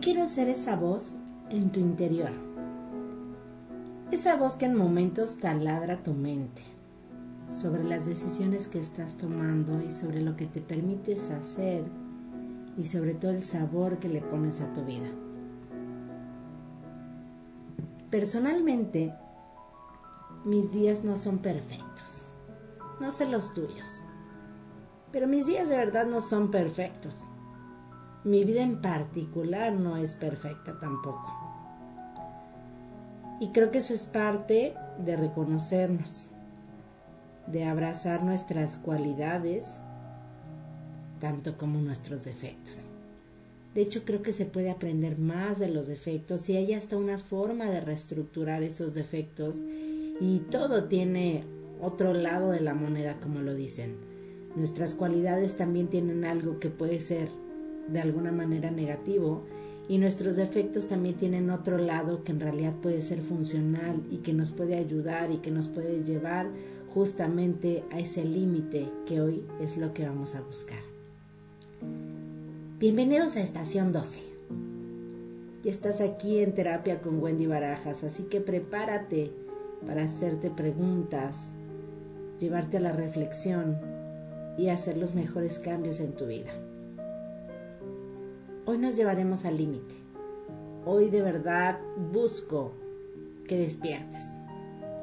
Quiero ser esa voz en tu interior. Esa voz que en momentos taladra tu mente sobre las decisiones que estás tomando y sobre lo que te permites hacer y sobre todo el sabor que le pones a tu vida. Personalmente, mis días no son perfectos, no sé los tuyos, pero mis días de verdad no son perfectos mi vida en particular no es perfecta tampoco. Y creo que eso es parte de reconocernos, de abrazar nuestras cualidades, tanto como nuestros defectos. De hecho, creo que se puede aprender más de los defectos y hay hasta una forma de reestructurar esos defectos y todo tiene otro lado de la moneda, como lo dicen. Nuestras cualidades también tienen algo que puede ser de alguna manera negativo y nuestros defectos también tienen otro lado que en realidad puede ser funcional y que nos puede ayudar y que nos puede llevar justamente a ese límite que hoy es lo que vamos a buscar. Bienvenidos a Estación 12. Y estás aquí en terapia con Wendy Barajas, así que prepárate para hacerte preguntas, llevarte a la reflexión y hacer los mejores cambios en tu vida. Hoy nos llevaremos al límite. Hoy de verdad busco que despiertes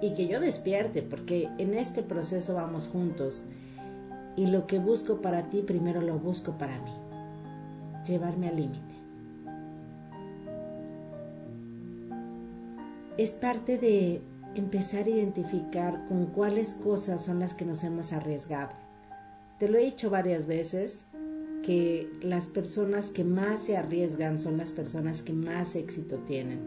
y que yo despierte porque en este proceso vamos juntos y lo que busco para ti primero lo busco para mí. Llevarme al límite. Es parte de empezar a identificar con cuáles cosas son las que nos hemos arriesgado. Te lo he dicho varias veces, que las personas que más se arriesgan son las personas que más éxito tienen,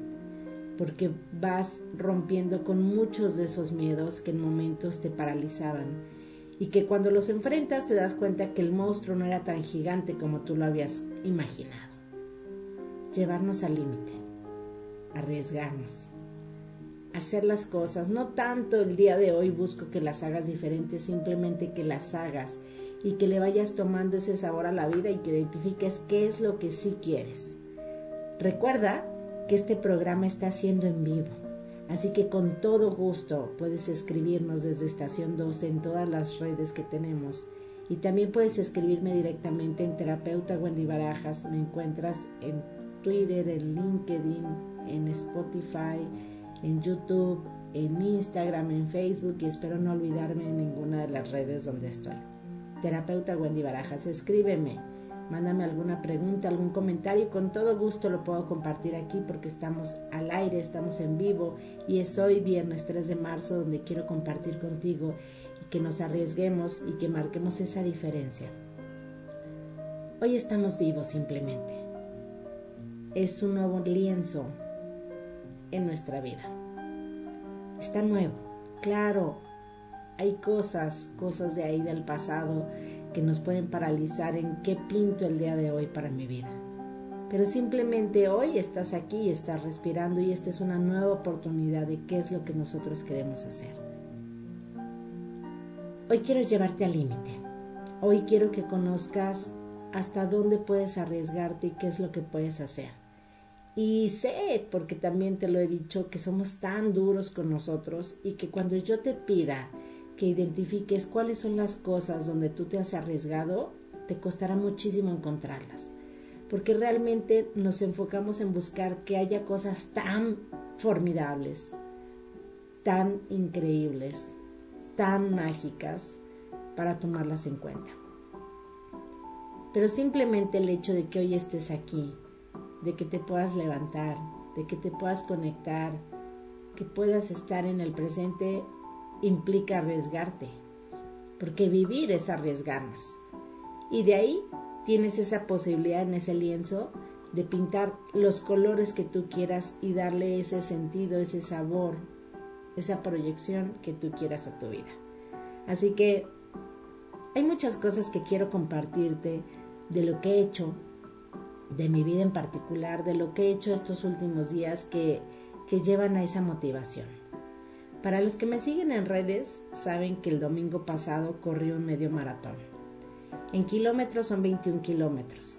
porque vas rompiendo con muchos de esos miedos que en momentos te paralizaban y que cuando los enfrentas te das cuenta que el monstruo no era tan gigante como tú lo habías imaginado. Llevarnos al límite, arriesgarnos, hacer las cosas, no tanto el día de hoy busco que las hagas diferentes, simplemente que las hagas y que le vayas tomando ese sabor a la vida y que identifiques qué es lo que sí quieres. Recuerda que este programa está siendo en vivo, así que con todo gusto puedes escribirnos desde Estación 12 en todas las redes que tenemos. Y también puedes escribirme directamente en Terapeuta Wendy Barajas, me encuentras en Twitter, en LinkedIn, en Spotify, en YouTube, en Instagram, en Facebook y espero no olvidarme en ninguna de las redes donde estoy terapeuta Wendy Barajas. Escríbeme, mándame alguna pregunta, algún comentario y con todo gusto lo puedo compartir aquí porque estamos al aire, estamos en vivo y es hoy viernes 3 de marzo donde quiero compartir contigo que nos arriesguemos y que marquemos esa diferencia. Hoy estamos vivos simplemente. Es un nuevo lienzo en nuestra vida. Está nuevo. Claro, hay cosas, cosas de ahí del pasado que nos pueden paralizar en qué pinto el día de hoy para mi vida. Pero simplemente hoy estás aquí estás respirando y esta es una nueva oportunidad de qué es lo que nosotros queremos hacer. Hoy quiero llevarte al límite. Hoy quiero que conozcas hasta dónde puedes arriesgarte y qué es lo que puedes hacer. Y sé, porque también te lo he dicho, que somos tan duros con nosotros y que cuando yo te pida que identifiques cuáles son las cosas donde tú te has arriesgado, te costará muchísimo encontrarlas. Porque realmente nos enfocamos en buscar que haya cosas tan formidables, tan increíbles, tan mágicas para tomarlas en cuenta. Pero simplemente el hecho de que hoy estés aquí, de que te puedas levantar, de que te puedas conectar, que puedas estar en el presente implica arriesgarte, porque vivir es arriesgarnos. Y de ahí tienes esa posibilidad en ese lienzo de pintar los colores que tú quieras y darle ese sentido, ese sabor, esa proyección que tú quieras a tu vida. Así que hay muchas cosas que quiero compartirte de lo que he hecho, de mi vida en particular, de lo que he hecho estos últimos días que, que llevan a esa motivación. Para los que me siguen en redes, saben que el domingo pasado corrí un medio maratón. En kilómetros son 21 kilómetros.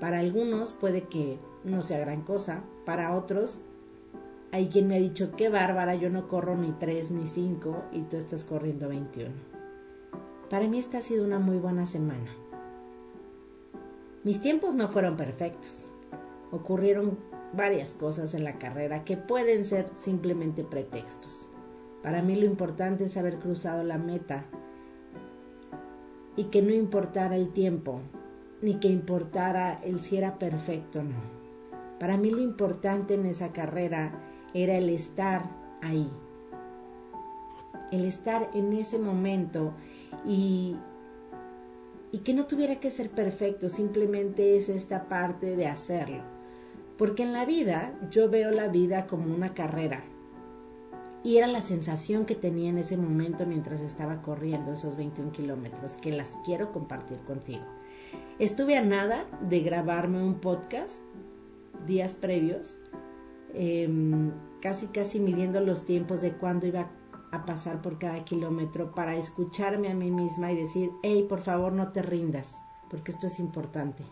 Para algunos puede que no sea gran cosa, para otros hay quien me ha dicho, qué bárbara, yo no corro ni 3 ni 5 y tú estás corriendo 21. Para mí esta ha sido una muy buena semana. Mis tiempos no fueron perfectos. Ocurrieron varias cosas en la carrera que pueden ser simplemente pretextos. Para mí lo importante es haber cruzado la meta y que no importara el tiempo, ni que importara el si era perfecto o no. Para mí lo importante en esa carrera era el estar ahí, el estar en ese momento y, y que no tuviera que ser perfecto, simplemente es esta parte de hacerlo. Porque en la vida yo veo la vida como una carrera. Y era la sensación que tenía en ese momento mientras estaba corriendo esos 21 kilómetros, que las quiero compartir contigo. Estuve a nada de grabarme un podcast días previos, em, casi casi midiendo los tiempos de cuándo iba a pasar por cada kilómetro para escucharme a mí misma y decir, hey, por favor no te rindas, porque esto es importante.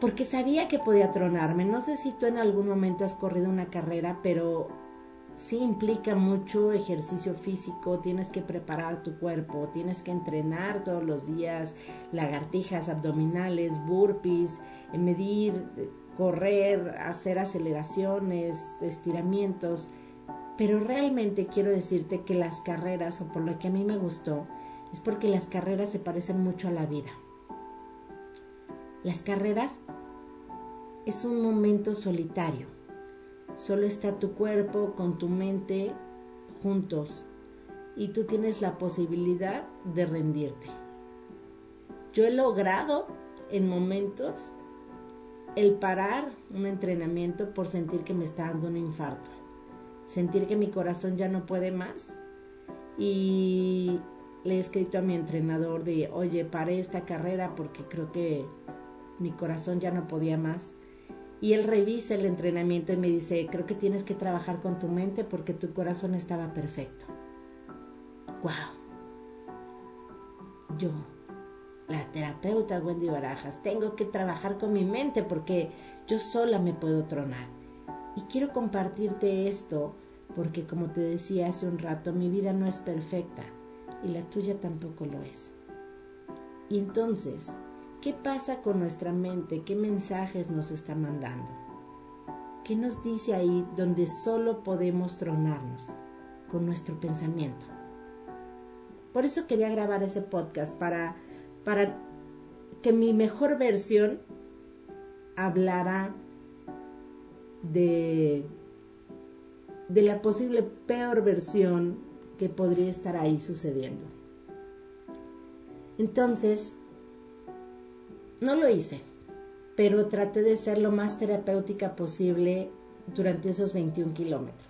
Porque sabía que podía tronarme. No sé si tú en algún momento has corrido una carrera, pero sí implica mucho ejercicio físico, tienes que preparar tu cuerpo, tienes que entrenar todos los días, lagartijas abdominales, burpees, eh, medir, correr, hacer aceleraciones, estiramientos. Pero realmente quiero decirte que las carreras, o por lo que a mí me gustó, es porque las carreras se parecen mucho a la vida. Las carreras es un momento solitario Solo está tu cuerpo con tu mente juntos y tú tienes la posibilidad de rendirte. Yo he logrado en momentos el parar un entrenamiento por sentir que me está dando un infarto, sentir que mi corazón ya no puede más y le he escrito a mi entrenador de, oye, paré esta carrera porque creo que mi corazón ya no podía más y él revisa el entrenamiento y me dice, creo que tienes que trabajar con tu mente porque tu corazón estaba perfecto. ¡Wow! Yo, la terapeuta Wendy Barajas, tengo que trabajar con mi mente porque yo sola me puedo tronar. Y quiero compartirte esto porque como te decía hace un rato, mi vida no es perfecta y la tuya tampoco lo es. Y entonces, ¿Qué pasa con nuestra mente? ¿Qué mensajes nos está mandando? ¿Qué nos dice ahí donde solo podemos tronarnos con nuestro pensamiento? Por eso quería grabar ese podcast para, para que mi mejor versión hablara de, de la posible peor versión que podría estar ahí sucediendo. Entonces, no lo hice, pero traté de ser lo más terapéutica posible durante esos 21 kilómetros.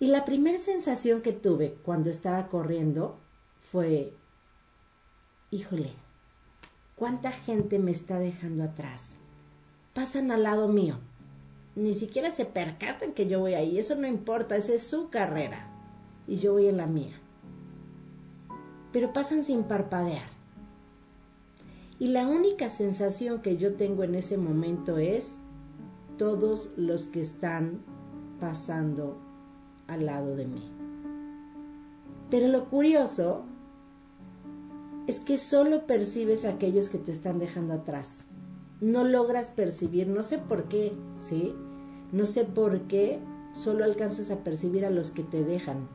Y la primera sensación que tuve cuando estaba corriendo fue, híjole, ¿cuánta gente me está dejando atrás? Pasan al lado mío. Ni siquiera se percatan que yo voy ahí. Eso no importa, esa es su carrera. Y yo voy en la mía. Pero pasan sin parpadear. Y la única sensación que yo tengo en ese momento es todos los que están pasando al lado de mí. Pero lo curioso es que solo percibes a aquellos que te están dejando atrás. No logras percibir, no sé por qué, ¿sí? No sé por qué solo alcanzas a percibir a los que te dejan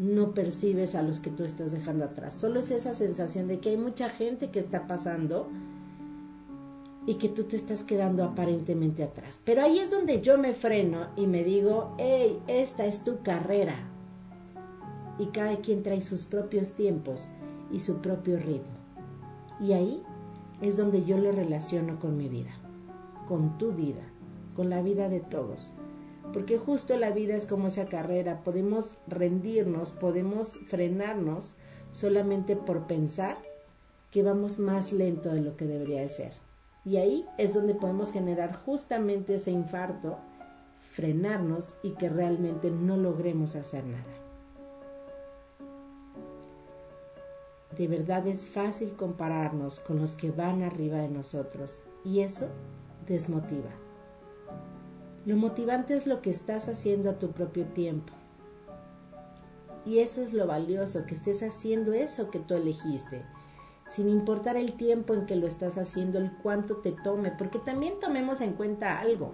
no percibes a los que tú estás dejando atrás. Solo es esa sensación de que hay mucha gente que está pasando y que tú te estás quedando aparentemente atrás. Pero ahí es donde yo me freno y me digo, hey, esta es tu carrera. Y cada quien trae sus propios tiempos y su propio ritmo. Y ahí es donde yo lo relaciono con mi vida, con tu vida, con la vida de todos porque justo la vida es como esa carrera, podemos rendirnos, podemos frenarnos solamente por pensar que vamos más lento de lo que debería de ser. Y ahí es donde podemos generar justamente ese infarto, frenarnos y que realmente no logremos hacer nada. de verdad es fácil compararnos con los que van arriba de nosotros y eso desmotiva. Lo motivante es lo que estás haciendo a tu propio tiempo. Y eso es lo valioso, que estés haciendo eso que tú elegiste, sin importar el tiempo en que lo estás haciendo, el cuánto te tome, porque también tomemos en cuenta algo.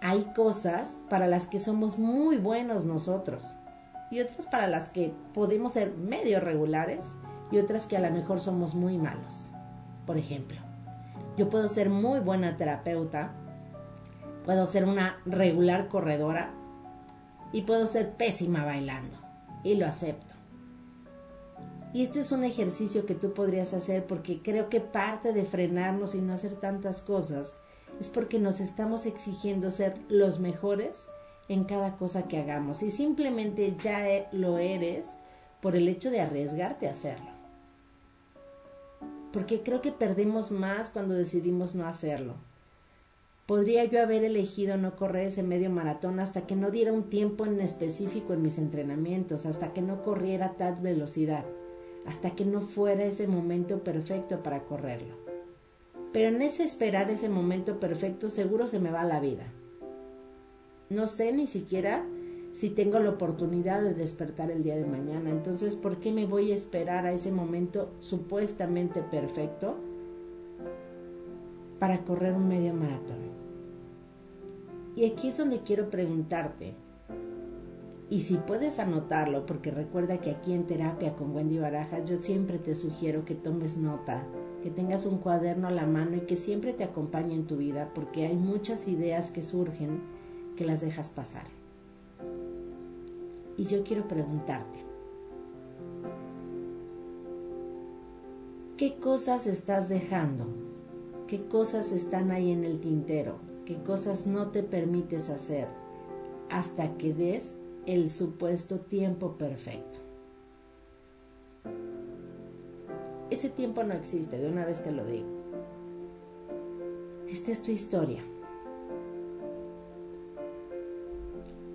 Hay cosas para las que somos muy buenos nosotros y otras para las que podemos ser medio regulares y otras que a lo mejor somos muy malos. Por ejemplo, yo puedo ser muy buena terapeuta, puedo ser una regular corredora y puedo ser pésima bailando y lo acepto. Y esto es un ejercicio que tú podrías hacer porque creo que parte de frenarnos y no hacer tantas cosas es porque nos estamos exigiendo ser los mejores en cada cosa que hagamos y simplemente ya e, lo eres por el hecho de arriesgarte a hacerlo. Porque creo que perdemos más cuando decidimos no hacerlo. Podría yo haber elegido no correr ese medio maratón hasta que no diera un tiempo en específico en mis entrenamientos, hasta que no corriera tal velocidad hasta que no fuera ese momento perfecto para correrlo. Pero en ese esperar ese momento perfecto seguro se me va la vida. No sé ni siquiera si tengo la oportunidad de despertar el día de mañana. Entonces, ¿por qué me voy a esperar a ese momento supuestamente perfecto para correr un medio maratón? Y aquí es donde quiero preguntarte, y si puedes anotarlo, porque recuerda que aquí en terapia con Wendy Barajas yo siempre te sugiero que tomes nota, que tengas un cuaderno a la mano y que siempre te acompañe en tu vida, porque hay muchas ideas que surgen que las dejas pasar. Y yo quiero preguntarte, ¿qué cosas estás dejando? ¿Qué cosas están ahí en el tintero? ¿Qué cosas no te permites hacer hasta que des el supuesto tiempo perfecto. Ese tiempo no existe, de una vez te lo digo. Esta es tu historia.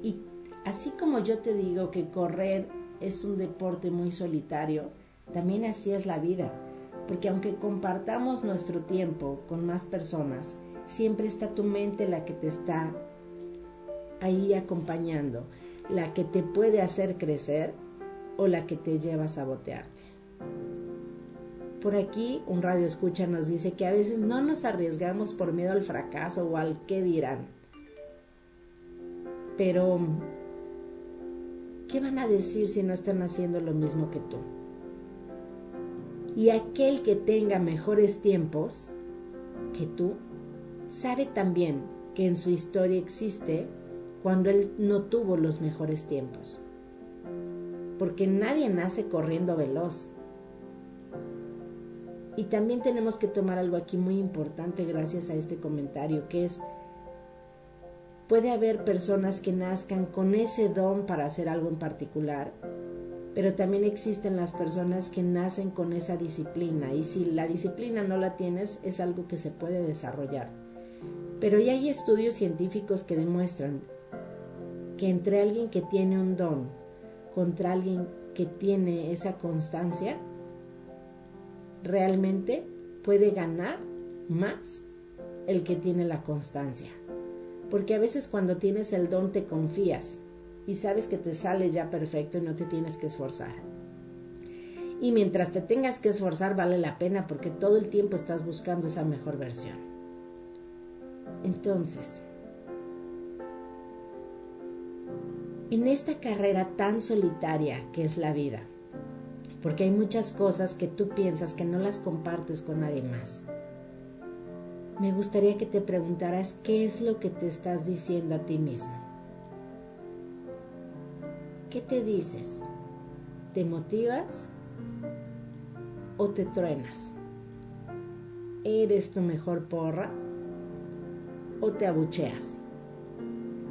Y así como yo te digo que correr es un deporte muy solitario, también así es la vida, porque aunque compartamos nuestro tiempo con más personas, siempre está tu mente la que te está ahí acompañando la que te puede hacer crecer o la que te lleva a sabotearte. Por aquí un radio escucha nos dice que a veces no nos arriesgamos por miedo al fracaso o al qué dirán. Pero, ¿qué van a decir si no están haciendo lo mismo que tú? Y aquel que tenga mejores tiempos que tú, sabe también que en su historia existe cuando él no tuvo los mejores tiempos. Porque nadie nace corriendo veloz. Y también tenemos que tomar algo aquí muy importante gracias a este comentario, que es, puede haber personas que nazcan con ese don para hacer algo en particular, pero también existen las personas que nacen con esa disciplina y si la disciplina no la tienes es algo que se puede desarrollar. Pero ya hay estudios científicos que demuestran que entre alguien que tiene un don contra alguien que tiene esa constancia, realmente puede ganar más el que tiene la constancia. Porque a veces cuando tienes el don te confías y sabes que te sale ya perfecto y no te tienes que esforzar. Y mientras te tengas que esforzar vale la pena porque todo el tiempo estás buscando esa mejor versión. Entonces, en esta carrera tan solitaria que es la vida, porque hay muchas cosas que tú piensas que no las compartes con nadie más. Me gustaría que te preguntaras qué es lo que te estás diciendo a ti mismo. ¿Qué te dices? ¿Te motivas o te truenas? ¿Eres tu mejor porra o te abucheas?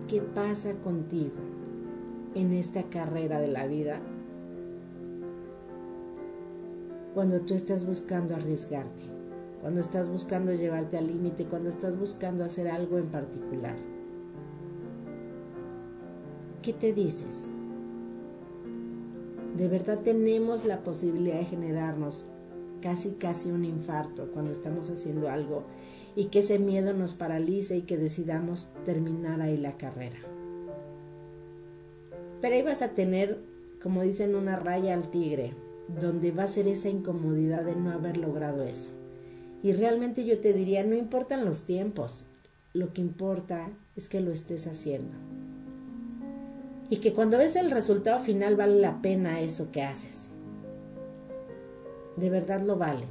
¿Qué pasa contigo? en esta carrera de la vida cuando tú estás buscando arriesgarte, cuando estás buscando llevarte al límite, cuando estás buscando hacer algo en particular. ¿Qué te dices? De verdad tenemos la posibilidad de generarnos casi casi un infarto cuando estamos haciendo algo y que ese miedo nos paralice y que decidamos terminar ahí la carrera. Pero ahí vas a tener, como dicen, una raya al tigre, donde va a ser esa incomodidad de no haber logrado eso. Y realmente yo te diría, no importan los tiempos, lo que importa es que lo estés haciendo. Y que cuando ves el resultado final vale la pena eso que haces. De verdad lo vale.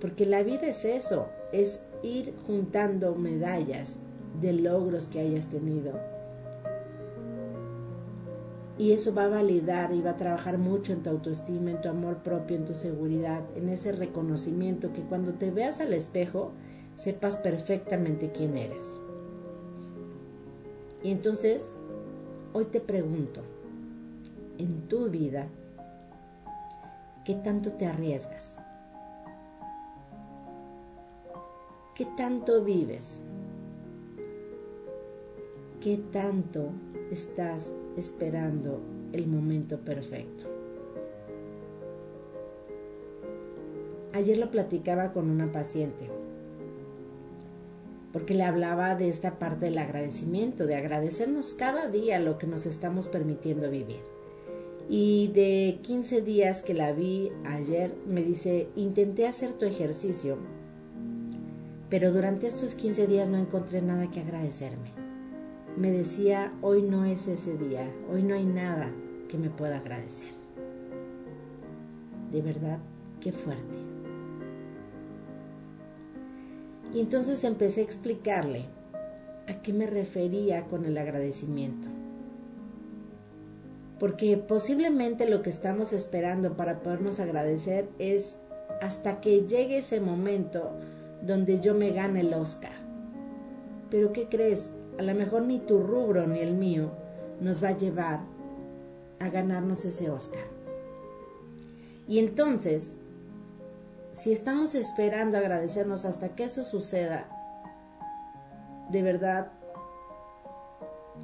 Porque la vida es eso, es ir juntando medallas de logros que hayas tenido. Y eso va a validar y va a trabajar mucho en tu autoestima, en tu amor propio, en tu seguridad, en ese reconocimiento que cuando te veas al espejo sepas perfectamente quién eres. Y entonces, hoy te pregunto, en tu vida, ¿qué tanto te arriesgas? ¿Qué tanto vives? ¿Qué tanto estás esperando el momento perfecto? Ayer lo platicaba con una paciente porque le hablaba de esta parte del agradecimiento, de agradecernos cada día lo que nos estamos permitiendo vivir. Y de 15 días que la vi ayer, me dice, intenté hacer tu ejercicio, pero durante estos 15 días no encontré nada que agradecerme. Me decía, hoy no es ese día, hoy no hay nada que me pueda agradecer. De verdad, qué fuerte. Y entonces empecé a explicarle a qué me refería con el agradecimiento. Porque posiblemente lo que estamos esperando para podernos agradecer es hasta que llegue ese momento donde yo me gane el Oscar. Pero ¿qué crees? A lo mejor ni tu rubro ni el mío nos va a llevar a ganarnos ese Oscar. Y entonces si estamos esperando agradecernos hasta que eso suceda, de verdad,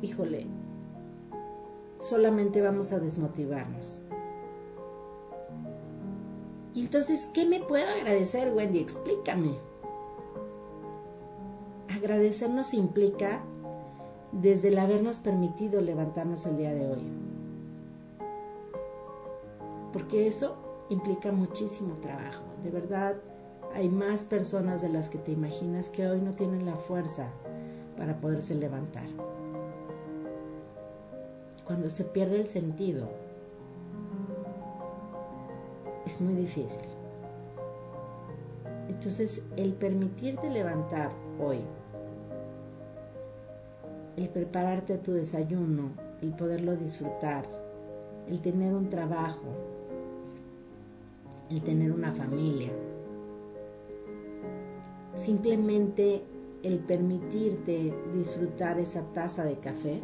híjole, solamente vamos a desmotivarnos. Y entonces, ¿qué me puedo agradecer, Wendy? Explícame. Agradecernos implica desde el habernos permitido levantarnos el día de hoy. Porque eso implica muchísimo trabajo. De verdad, hay más personas de las que te imaginas que hoy no tienen la fuerza para poderse levantar. Cuando se pierde el sentido, es muy difícil. Entonces, el permitirte levantar hoy, el prepararte tu desayuno, el poderlo disfrutar, el tener un trabajo, el tener una familia. Simplemente el permitirte disfrutar esa taza de café.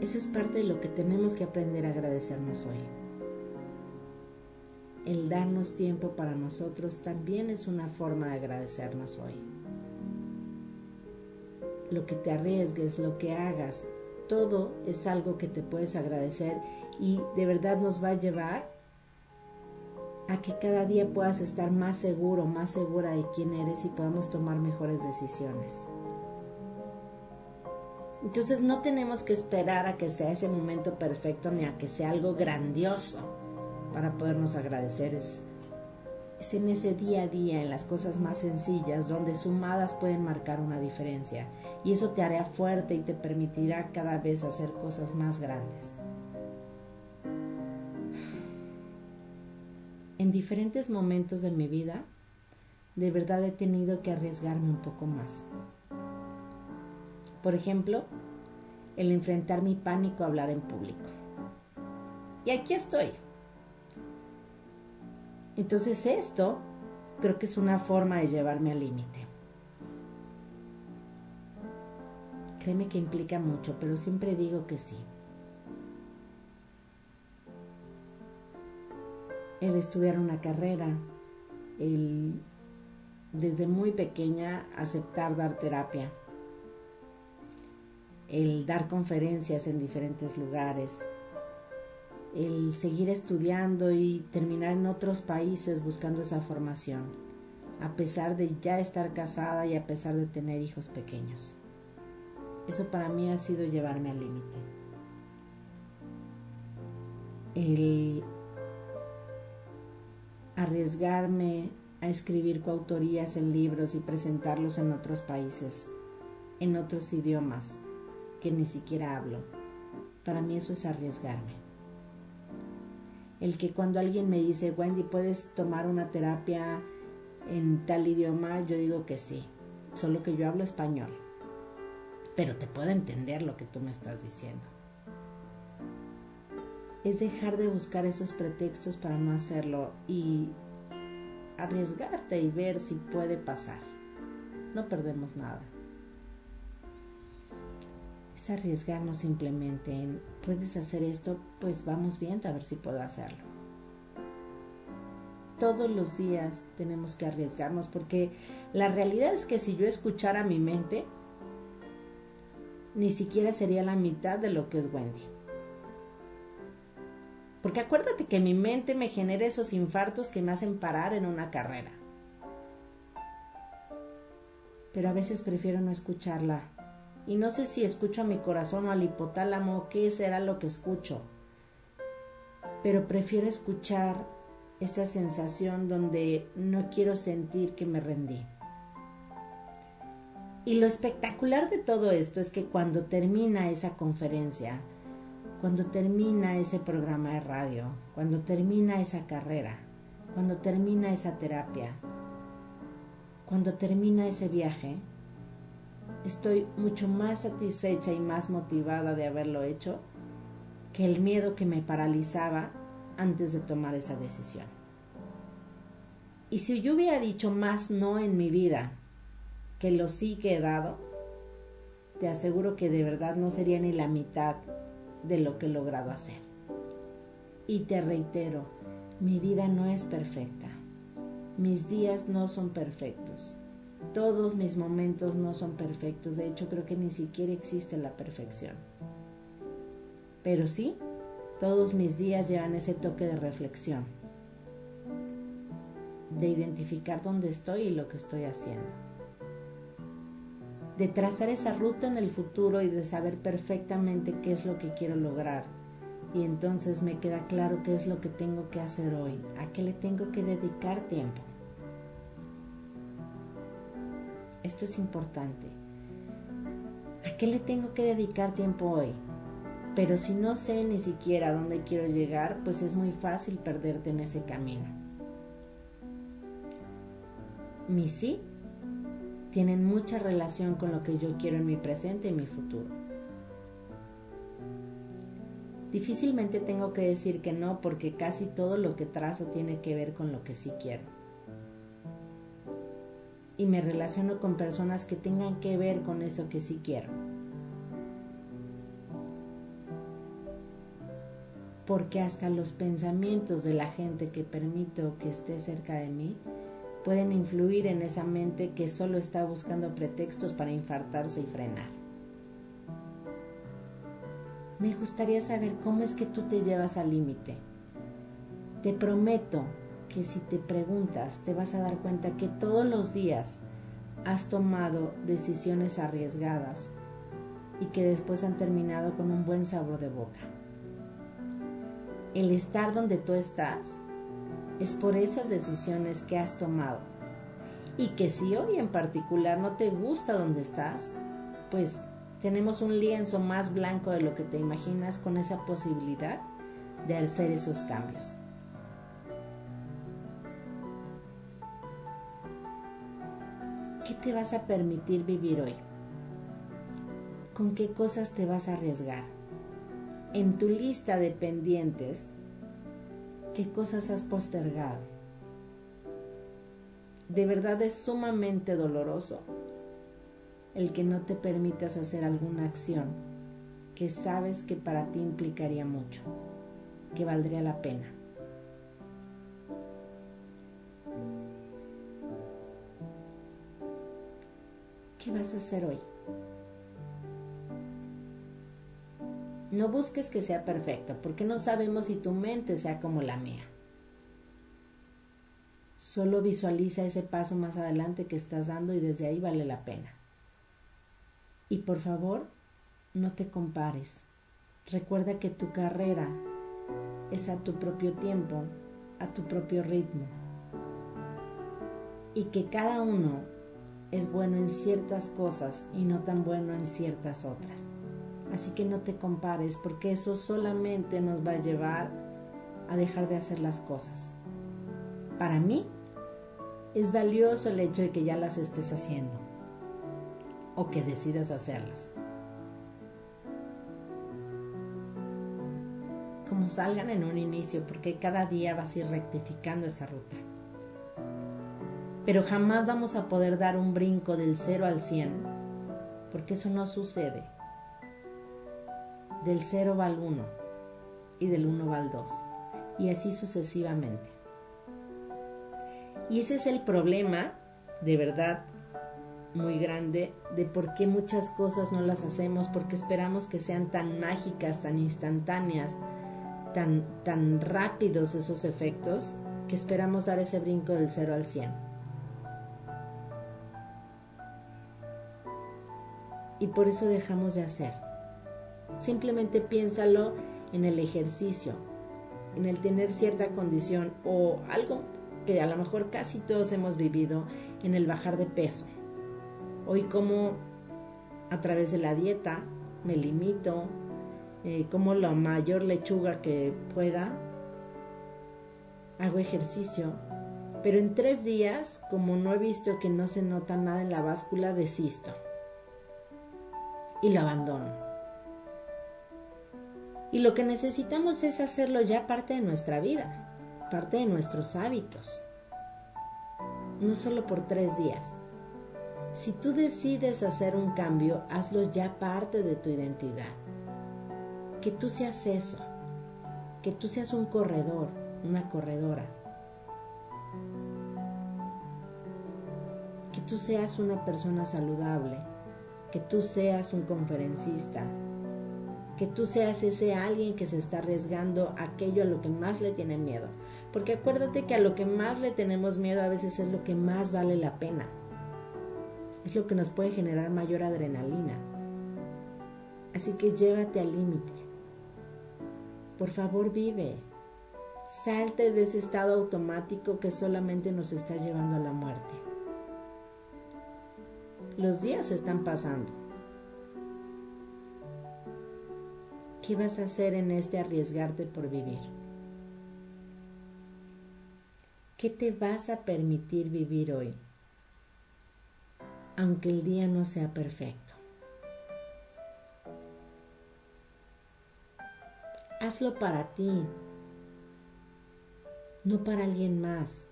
Eso es parte de lo que tenemos que aprender a agradecernos hoy. El darnos tiempo para nosotros también es una forma de agradecernos hoy. Lo que te arriesgues, lo que hagas, todo es algo que te puedes agradecer y de verdad nos va a llevar a que cada día puedas estar más seguro, más segura de quién eres y podamos tomar mejores decisiones. Entonces no tenemos que esperar a que sea ese momento perfecto ni a que sea algo grandioso para podernos agradecer. Es, es en ese día a día, en las cosas más sencillas, donde sumadas pueden marcar una diferencia. Y eso te hará fuerte y te permitirá cada vez hacer cosas más grandes. en diferentes momentos de mi vida, de verdad he tenido que arriesgarme un poco más. Por ejemplo, el enfrentar mi pánico a hablar en público. Y aquí estoy. Entonces esto creo que es una forma de llevarme al límite. Créeme que implica mucho, pero siempre digo que sí. el estudiar una carrera, el desde muy pequeña aceptar dar terapia, el dar conferencias en diferentes lugares, el seguir estudiando y terminar en otros países buscando esa formación, a pesar de ya estar casada y a pesar de tener hijos pequeños. Eso para mí ha sido llevarme al límite. El arriesgarme a escribir coautorías en libros y presentarlos en otros países, en otros idiomas que ni siquiera hablo. Para mí eso es arriesgarme. El que cuando alguien me dice, Wendy, ¿puedes tomar una terapia en tal idioma? Yo digo que sí, solo que yo hablo español. Pero te puedo entender lo que tú me estás diciendo. Es dejar de buscar esos pretextos para no hacerlo y arriesgarte y ver si puede pasar. No perdemos nada. Es arriesgarnos simplemente en, puedes hacer esto, pues vamos viendo a ver si puedo hacerlo. Todos los días tenemos que arriesgarnos porque la realidad es que si yo escuchara mi mente, ni siquiera sería la mitad de lo que es Wendy. Porque acuérdate que mi mente me genera esos infartos que me hacen parar en una carrera. Pero a veces prefiero no escucharla. Y no sé si escucho a mi corazón o al hipotálamo, qué será lo que escucho. Pero prefiero escuchar esa sensación donde no quiero sentir que me rendí. Y lo espectacular de todo esto es que cuando termina esa conferencia, cuando termina ese programa de radio, cuando termina esa carrera, cuando termina esa terapia, cuando termina ese viaje, estoy mucho más satisfecha y más motivada de haberlo hecho que el miedo que me paralizaba antes de tomar esa decisión. Y si yo hubiera dicho más no en mi vida que lo sí que he dado, te aseguro que de verdad no sería ni la mitad de lo que he logrado hacer. Y te reitero, mi vida no es perfecta. Mis días no son perfectos. Todos mis momentos no son perfectos. De hecho, creo que ni siquiera existe la perfección. Pero sí, todos mis días llevan ese toque de reflexión, de identificar dónde estoy y lo que estoy haciendo de trazar esa ruta en el futuro y de saber perfectamente qué es lo que quiero lograr. Y entonces me queda claro qué es lo que tengo que hacer hoy, a qué le tengo que dedicar tiempo. Esto es importante. ¿A qué le tengo que dedicar tiempo hoy? Pero si no sé ni siquiera dónde quiero llegar, pues es muy fácil perderte en ese camino. Mi sí tienen mucha relación con lo que yo quiero en mi presente y mi futuro. Difícilmente tengo que decir que no porque casi todo lo que trazo tiene que ver con lo que sí quiero. Y me relaciono con personas que tengan que ver con eso que sí quiero. Porque hasta los pensamientos de la gente que permito que esté cerca de mí pueden influir en esa mente que solo está buscando pretextos para infartarse y frenar. Me gustaría saber cómo es que tú te llevas al límite. Te prometo que si te preguntas te vas a dar cuenta que todos los días has tomado decisiones arriesgadas y que después han terminado con un buen sabor de boca. El estar donde tú estás es por esas decisiones que has tomado. Y que si hoy en particular no te gusta donde estás, pues tenemos un lienzo más blanco de lo que te imaginas con esa posibilidad de hacer esos cambios. ¿Qué te vas a permitir vivir hoy? ¿Con qué cosas te vas a arriesgar? En tu lista de pendientes, qué cosas has postergado. De verdad es sumamente doloroso el que no te permitas hacer alguna acción que sabes que para ti implicaría mucho, que valdría la pena. ¿Qué vas a hacer hoy? No busques que sea perfecto, porque no sabemos si tu mente sea como la mía. Solo visualiza ese paso más adelante que estás dando y desde ahí vale la pena. Y por favor, no te compares. Recuerda que tu carrera es a tu propio tiempo, a tu propio ritmo. Y que cada uno es bueno en ciertas cosas y no tan bueno en ciertas otras. Así que no te compares porque eso solamente nos va a llevar a dejar de hacer las cosas. Para mí es valioso el hecho de que ya las estés haciendo o que decidas hacerlas. Como salgan en un inicio, porque cada día vas a ir rectificando esa ruta. Pero jamás vamos a poder dar un brinco del 0 al 100, porque eso no sucede. Del 0 va al 1 y del 1 va al 2, y así sucesivamente. Y ese es el problema, de verdad, muy grande de por qué muchas cosas no las hacemos, porque esperamos que sean tan mágicas, tan instantáneas, tan, tan rápidos esos efectos, que esperamos dar ese brinco del 0 al 100. Y por eso dejamos de hacer. Simplemente piénsalo en el ejercicio, en el tener cierta condición o algo que a lo mejor casi todos hemos vivido en el bajar de peso. Hoy como a través de la dieta me limito, eh, como la mayor lechuga que pueda, hago ejercicio, pero en tres días, como no he visto que no se nota nada en la báscula, desisto y lo abandono. Y lo que necesitamos es hacerlo ya parte de nuestra vida, parte de nuestros hábitos. No solo por tres días. Si tú decides hacer un cambio, hazlo ya parte de tu identidad. Que tú seas eso. Que tú seas un corredor, una corredora. Que tú seas una persona saludable. Que tú seas un conferencista, que tú seas ese alguien que se está arriesgando aquello a lo que más le tiene miedo. Porque acuérdate que a lo que más le tenemos miedo a veces es lo que más vale la pena. Es lo que nos puede generar mayor adrenalina. Así que llévate al límite. Por favor, vive. Salte de ese estado automático que solamente nos está llevando a la muerte. Los días están pasando ¿Qué vas a hacer en este arriesgarte por vivir? ¿Qué te vas a permitir vivir hoy? Aunque el día no sea perfecto. Hazlo para ti, no para alguien más.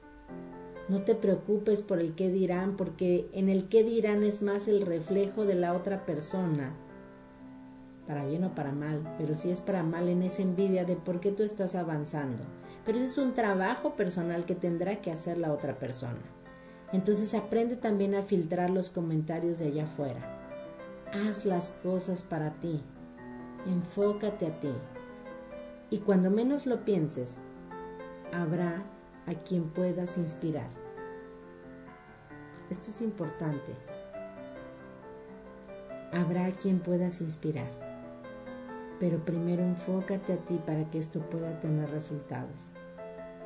No te preocupes por el qué dirán, porque en el qué dirán es más el reflejo de la otra persona para bien o para mal, pero si es para mal en esa envidia de por qué tú estás avanzando. Pero ese es un trabajo personal que tendrá que hacer la otra persona. Entonces aprende también a filtrar los comentarios de allá afuera. Haz las cosas para ti. Enfócate a ti. Y cuando menos lo pienses, habrá a quien puedas inspirar. Esto es importante. Habrá a quien puedas inspirar pero primero enfócate a ti para que esto pueda tener resultados,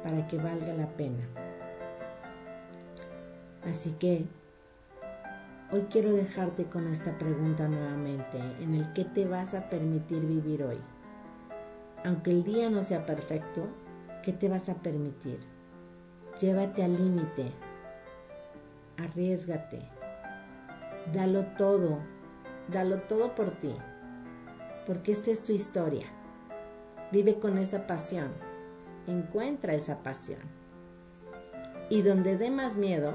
para que valga la pena. Así que hoy quiero dejarte con esta pregunta nuevamente, en el que te vas a permitir vivir hoy. Aunque el día no sea perfecto, ¿qué te vas a permitir? Llévate al límite, arriesgate, dalo todo, dalo todo por ti porque esta es tu historia. Vive con esa pasión, encuentra esa pasión. Y donde dé más miedo,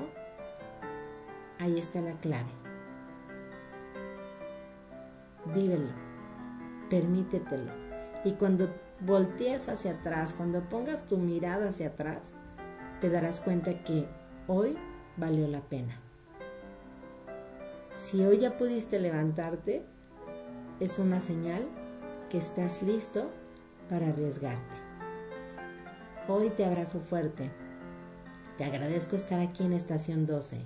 ahí está la clave. Vívelo, permítetelo. Y cuando voltees hacia atrás, cuando pongas tu mirada hacia atrás, te darás cuenta que hoy valió la pena. Si hoy ya pudiste levantarte, es una señal que estás listo para arriesgarte. Hoy te abrazo fuerte. Te agradezco estar aquí en Estación 12.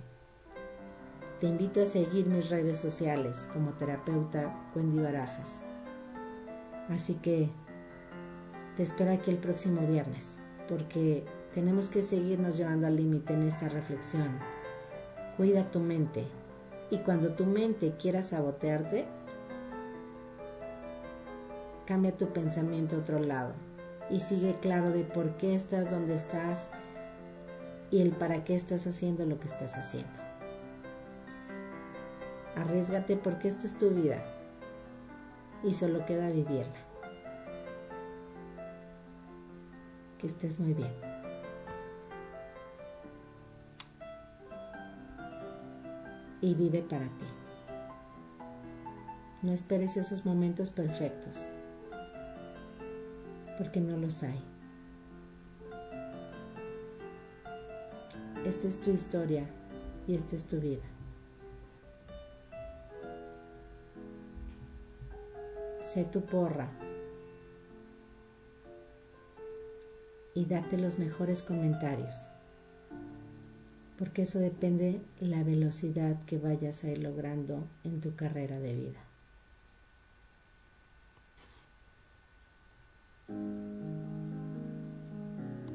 Te invito a seguir mis redes sociales como terapeuta Wendy Barajas. Así que te espero aquí el próximo viernes, porque tenemos que seguirnos llevando al límite en esta reflexión. Cuida tu mente y cuando tu mente quiera sabotearte, cambia tu pensamiento a otro lado y sigue claro de por qué estás donde estás y el para qué estás haciendo lo que estás haciendo. Arriesgate porque esta es tu vida y solo queda vivirla. Que estés muy bien. Y vive para ti. No esperes esos momentos perfectos, porque no los hay. Esta es tu historia y esta es tu vida. Sé tu porra y date los mejores comentarios, porque eso depende la velocidad que vayas a ir logrando en tu carrera de vida.